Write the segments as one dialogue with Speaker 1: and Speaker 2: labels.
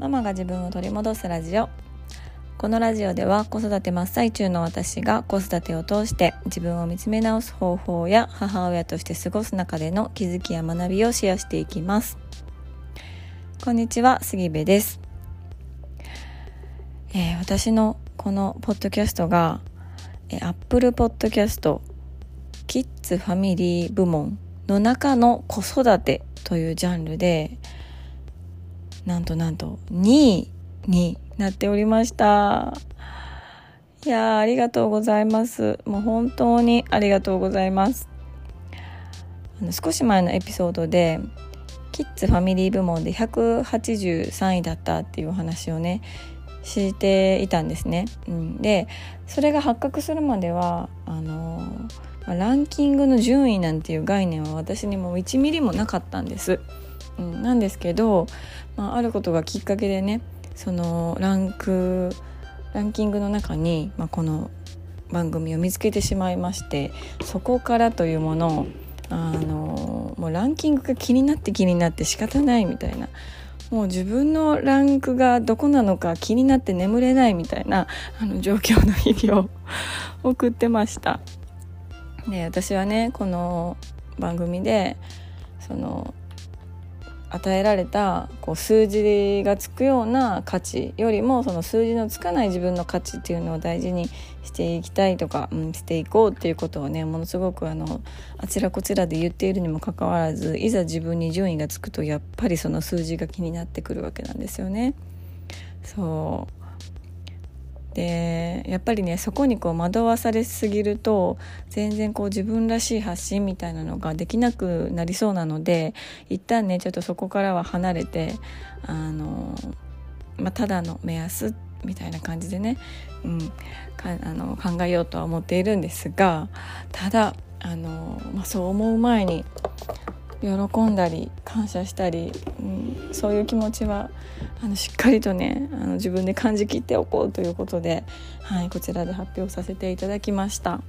Speaker 1: ママが自分を取り戻すラジオ。このラジオでは子育て真っ最中の私が子育てを通して自分を見つめ直す方法や母親として過ごす中での気づきや学びをシェアしていきます。こんにちは杉部です、えー、私のこのポッドキャストが、えー、Apple Podcast キッズファミリー部門の中の子育てというジャンルでなんとなんと2位になっておりました。いやありがとうございます。もう本当にありがとうございます。あの少し前のエピソードでキッズファミリー部門で183位だったっていうお話をねしていたんですね、うん、でそれが発覚するまではあのランキングの順位なんていう概念は私にも1ミリもなかったんです、うん、なんですけど、まあ、あることがきっかけでねそのランクランキングの中に、まあ、この番組を見つけてしまいましてそこからというものをあのもうランキングが気になって気になって仕方ないみたいなもう自分のランクがどこなのか気になって眠れないみたいなあの状況の日々を 送ってました。で私はねこの番組でその与えられたこう数字がつくような価値よりもその数字のつかない自分の価値っていうのを大事にしていきたいとか、うん、していこうっていうことをねものすごくあのあちらこちらで言っているにもかかわらずいざ自分に順位がつくとやっぱりその数字が気になってくるわけなんですよね。そうでやっぱりねそこにこう惑わされすぎると全然こう自分らしい発信みたいなのができなくなりそうなので一旦ねちょっとそこからは離れてあの、まあ、ただの目安みたいな感じでね、うん、あの考えようとは思っているんですがただあの、まあ、そう思う前に喜んだり感謝したり、うん、そういう気持ちはあのしっかりとねあの自分で感じきっておこうということで、はい、こちらで発表させていただきました。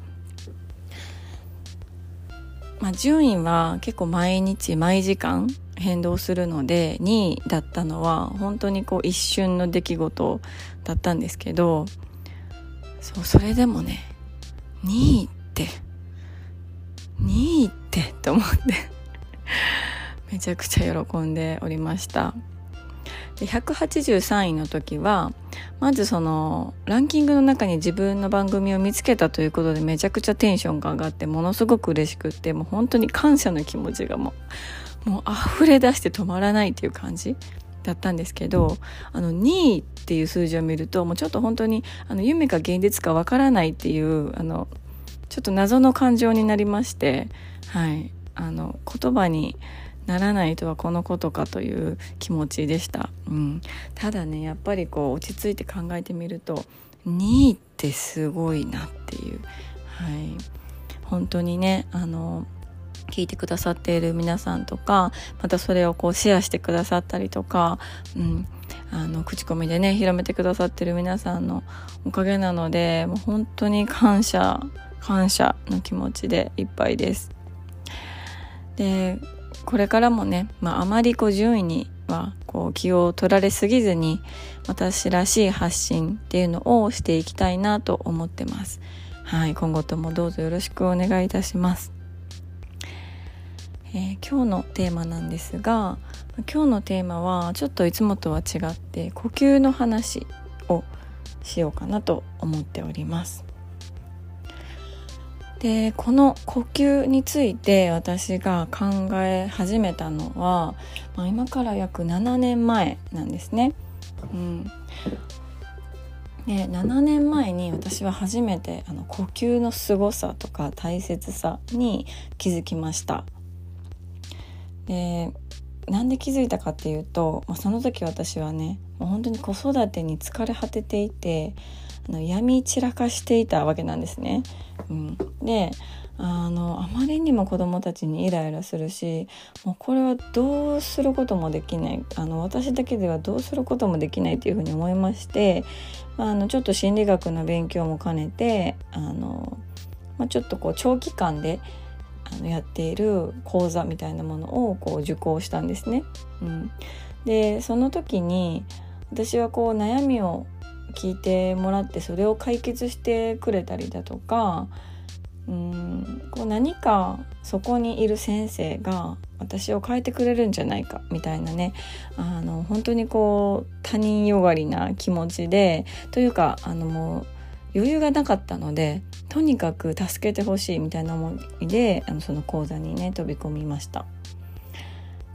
Speaker 1: まあ、順位は結構毎日毎時間変動するので2位だったのは本当にこう一瞬の出来事だったんですけどそうそれでもね2位って2位ってって思って めちゃくちゃ喜んでおりました。で183位の時はまずそのランキングの中に自分の番組を見つけたということでめちゃくちゃテンションが上がってものすごく嬉しくってもう本当に感謝の気持ちがもうもう溢れ出して止まらないっていう感じだったんですけどあの2位っていう数字を見るともうちょっと本当にあの夢か現実かわからないっていうあのちょっと謎の感情になりましてはい。あの言葉にならないとはこのことかという気持ちでした、うん、ただねやっぱりこう落ち着いて考えてみると2位ってすごいなっていう、はい、本当にねあの聞いてくださっている皆さんとかまたそれをこうシェアしてくださったりとか、うん、あの口コミでね広めてくださってる皆さんのおかげなのでもう本当に感謝感謝の気持ちでいっぱいです。でこれからもね、まあ、あまりこう順位にはこう気を取られすぎずに私らしい発信っていうのをしていきたいなと思ってます。はい、今後ともどうぞよろしくお願いいたします。えー、今日のテーマなんですが今日のテーマはちょっといつもとは違って呼吸の話をしようかなと思っております。でこの呼吸について私が考え始めたのは、まあ、今から約7年前なんですね。うん、で7年前に私は初めてあの呼吸のすごさとか大切さに気づきました。でなんで気づいたかっていうと、まあ、その時私はねもう本当に子育てに疲れ果てていて闇散らかしていたわけなんですね。うん、であのあまりにも子どもたちにイライラするしもうこれはどうすることもできないあの私だけではどうすることもできないっていうふうに思いまして、まあ、あのちょっと心理学の勉強も兼ねてあの、まあ、ちょっとこう長期間であのやっている講座みたいなものをこう受講したんですね。うん、でその時に私はこう悩みを聞いてもらってそれを解決してくれたりだとかうんこう何かそこにいる先生が私を変えてくれるんじゃないかみたいなねあの本当にこう他人よがりな気持ちでというかあのもう余裕がなかったのでとにかく助けてほしいみたいな思いであのその講座にね飛び込みました。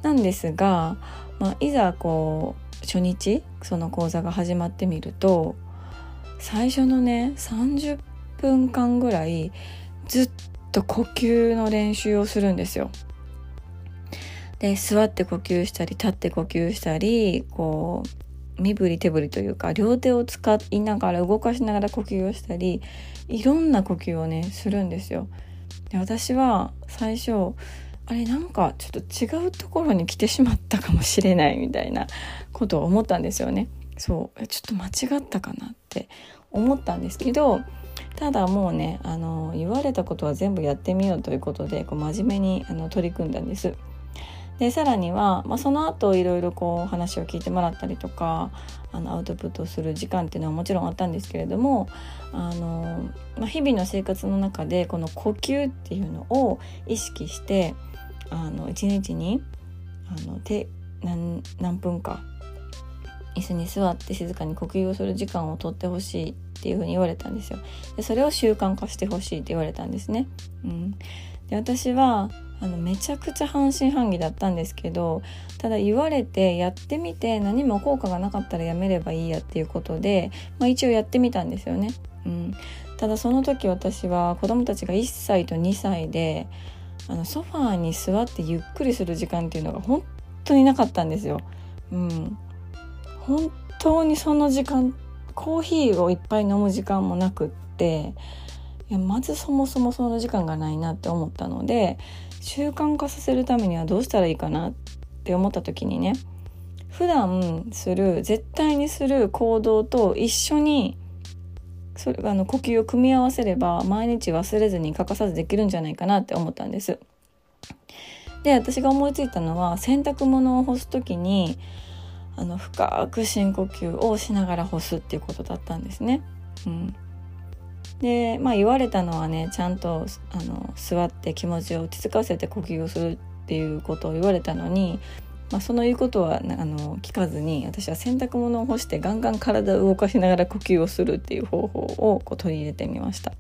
Speaker 1: なんですが、まあ、いざこう初日その講座が始まってみると最初のね30分間ぐらいずっと呼吸の練習をするんですよ。で座って呼吸したり立って呼吸したりこう身振り手振りというか両手を使いながら動かしながら呼吸をしたりいろんな呼吸をねするんですよ。で私は最初あれなんかちょっと違うところに来てしまったかもしれないみたいなことを思ったんですよね。そうちょっと間違ったかなって思ったんですけどただもうねあの言われたことは全部やってみようということでこう真面目にあの取り組んだんです。でさらには、まあ、その後いろいろこう話を聞いてもらったりとかあのアウトプットする時間っていうのはもちろんあったんですけれどもあの、まあ、日々の生活の中でこの呼吸っていうのを意識してあの1日にあの手何何分か椅子に座って静かに呼吸をする時間をとってほしいっていうふうに言われたんですよ。でそれを習慣化してほしいって言われたんですね、うん、で私はあのめちゃくちゃ半信半疑だったんですけどただ言われてやってみて何も効果がなかったらやめればいいやっていうことで、まあ、一応やってみたんですよね、うん、ただその時私は子供たちが1歳と2歳であのソファーに座ってゆっくりする時間っていうのが本当になかったんですよ。うん、本当にその時間コーヒーをいっぱい飲む時間もなくっていやまずそもそもその時間がないなって思ったので習慣化させるためにはどうしたらいいかなって思った時にね普段する絶対にする行動と一緒にそれあの呼吸を組み合わせれば毎日忘れずに欠かさずできるんじゃないかなって思ったんです。で私が思いついたのは洗濯物を干す時にあの深く深呼吸をしながら干すっていうことだったんですね。うん、でまあ言われたのはねちゃんとあの座って気持ちを落ち着かせて呼吸をするっていうことを言われたのにまあ、その言うことはあの聞かずに私は洗濯物を干してガンガン体を動かしながら呼吸をするっていう方法をこう取り入れてみました。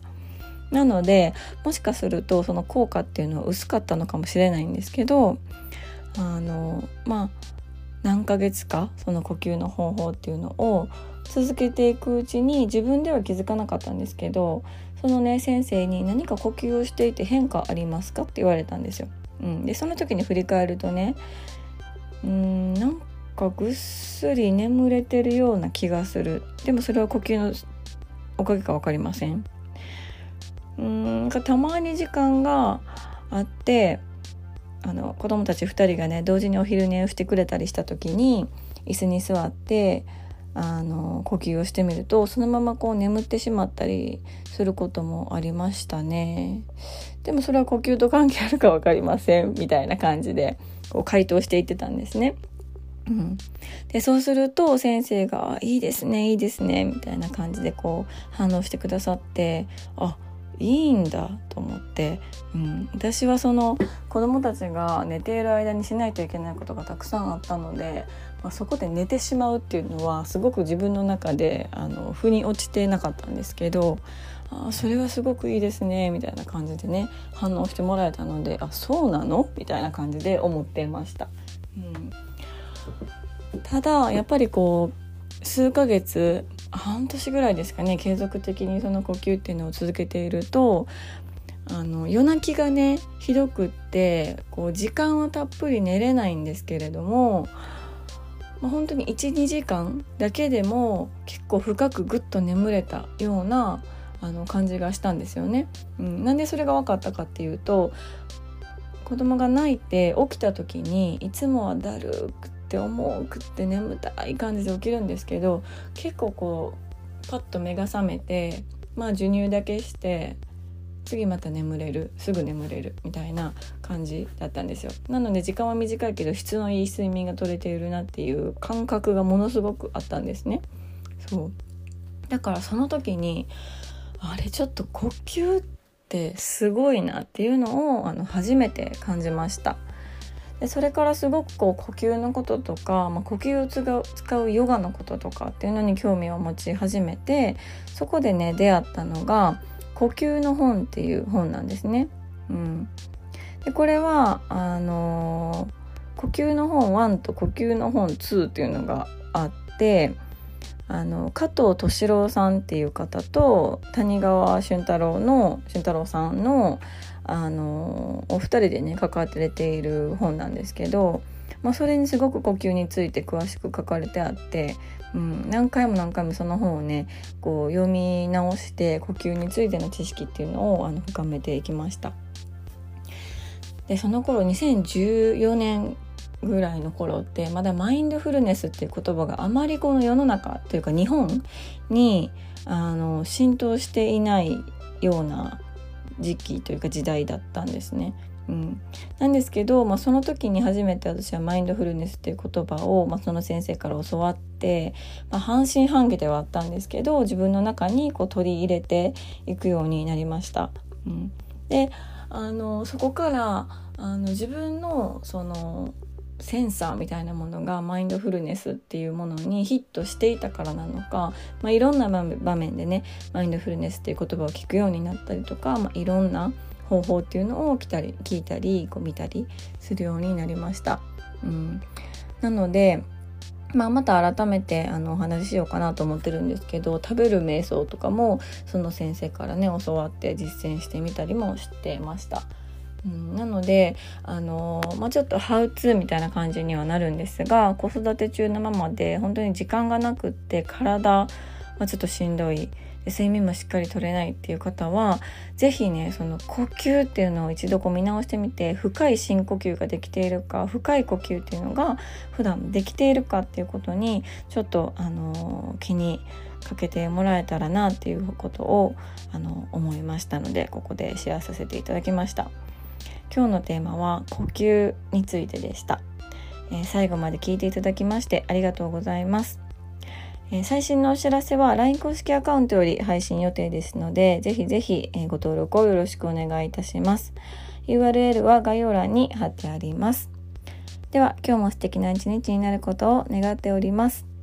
Speaker 1: なのでもしかするとその効果っていうのは薄かったのかもしれないんですけどあのまあ何ヶ月かその呼吸の方法っていうのを続けていくうちに自分では気づかなかったんですけどそのね先生に何か呼吸をしていて変化ありますか？って言われたんですよ。うん、でその時に振り返るとねうんなんかぐっすり眠れてるような気がする。でもそれは呼吸のおかげか分かりません。うんたまに時間があってあの子供たち2人がね同時にお昼寝をしてくれたりした時に椅子に座ってあの呼吸をしてみるとそのままこう眠ってしまったりすることもありましたねでもそれは呼吸と関係あるか分かりませんみたいな感じでこう回答していってたんですね。うん、でそうすると先生が「いいですねいいですね」みたいな感じでこう反応してくださってあいいんだと思って、うん、私はその子供たちが寝ている間にしないといけないことがたくさんあったので、まあ、そこで寝てしまうっていうのはすごく自分の中であの腑に落ちてなかったんですけどあそれはすごくいいですねみたいな感じでね反応してもらえたのであそうなの？みたいな感じで思ってました。うん、ただやっぱりこう数ヶ月半年ぐらいですかね継続的にその呼吸っていうのを続けているとあの夜泣きがねひどくってこう時間はたっぷり寝れないんですけれども、まあ、本当に12時間だけでも結構深くぐっと眠れたようなあの感じがしたんですよね。うん、なんでそれが分かったかっていうと子供が泣いて起きた時にいつもはだるくって重くって眠たい感じで起きるんですけど結構こうパッと目が覚めてまあ授乳だけして次また眠れるすぐ眠れるみたいな感じだったんですよ。なので時間は短いけど質のいい睡眠が取れているなっていう感覚がものすごくあったんですね。そう。だからその時にあれちょっと呼吸ってすごいなっていうのをあの初めて感じました。でそれからすごくこう呼吸のこととか、まあ、呼吸を使うヨガのこととかっていうのに興味を持ち始めてそこでね出会ったのが「呼吸の本」っていう本なんですね。うん、でこれはあのー、呼吸の本1と呼吸の本2っていうのがあってあの加藤敏郎さんっていう方と谷川俊太郎の俊太郎さんのあのお二人でね書かれている本なんですけど、まあ、それにすごく呼吸について詳しく書かれてあって、うん、何回も何回もその本をねこう読み直して呼吸についての知識っていうのをあの深めていきました。でその頃2014年ぐらいの頃ってまだマインドフルネスっていう言葉があまりこの世の中というか日本にあの浸透していないような時期というか時代だったんですね。うん、なんですけど、まあ、その時に初めて私はマインドフルネスっていう言葉を、まあ、その先生から教わって、まあ、半信半疑ではあったんですけど自分の中にこう取り入れていくようになりました。うん、であのそこからあの自分のそのセンサーみたいなものがマインドフルネスっていうものにヒットしていたからなのか、まあ、いろんな場面でねマインドフルネスっていう言葉を聞くようになったりとか、まあ、いろんな方法っていうのを来たり聞いたりこう見たりするようになりました。うん、なのでまあ、また改めてあのお話ししようかなと思ってるんですけど食べる瞑想とかもその先生からね教わって実践してみたりもしてました。うん、なのであの、まあ、ちょっとハウツーみたいな感じにはなるんですが子育て中のままで本当に時間がなくって体はちょっとしんどい睡眠もしっかりとれないっていう方は是非ねその呼吸っていうのを一度こう見直してみて深い深呼吸ができているか深い呼吸っていうのが普段できているかっていうことにちょっとあの気にかけてもらえたらなっていうことをあの思いましたのでここでシェアさせていただきました。今日のテーマは呼吸についてでした、えー、最後まで聞いていただきましてありがとうございます、えー、最新のお知らせは LINE 公式アカウントより配信予定ですのでぜひぜひ、えご登録をよろしくお願いいたします。URL は概要欄に貼ってあります。では今日も素敵な一日になることを願っております。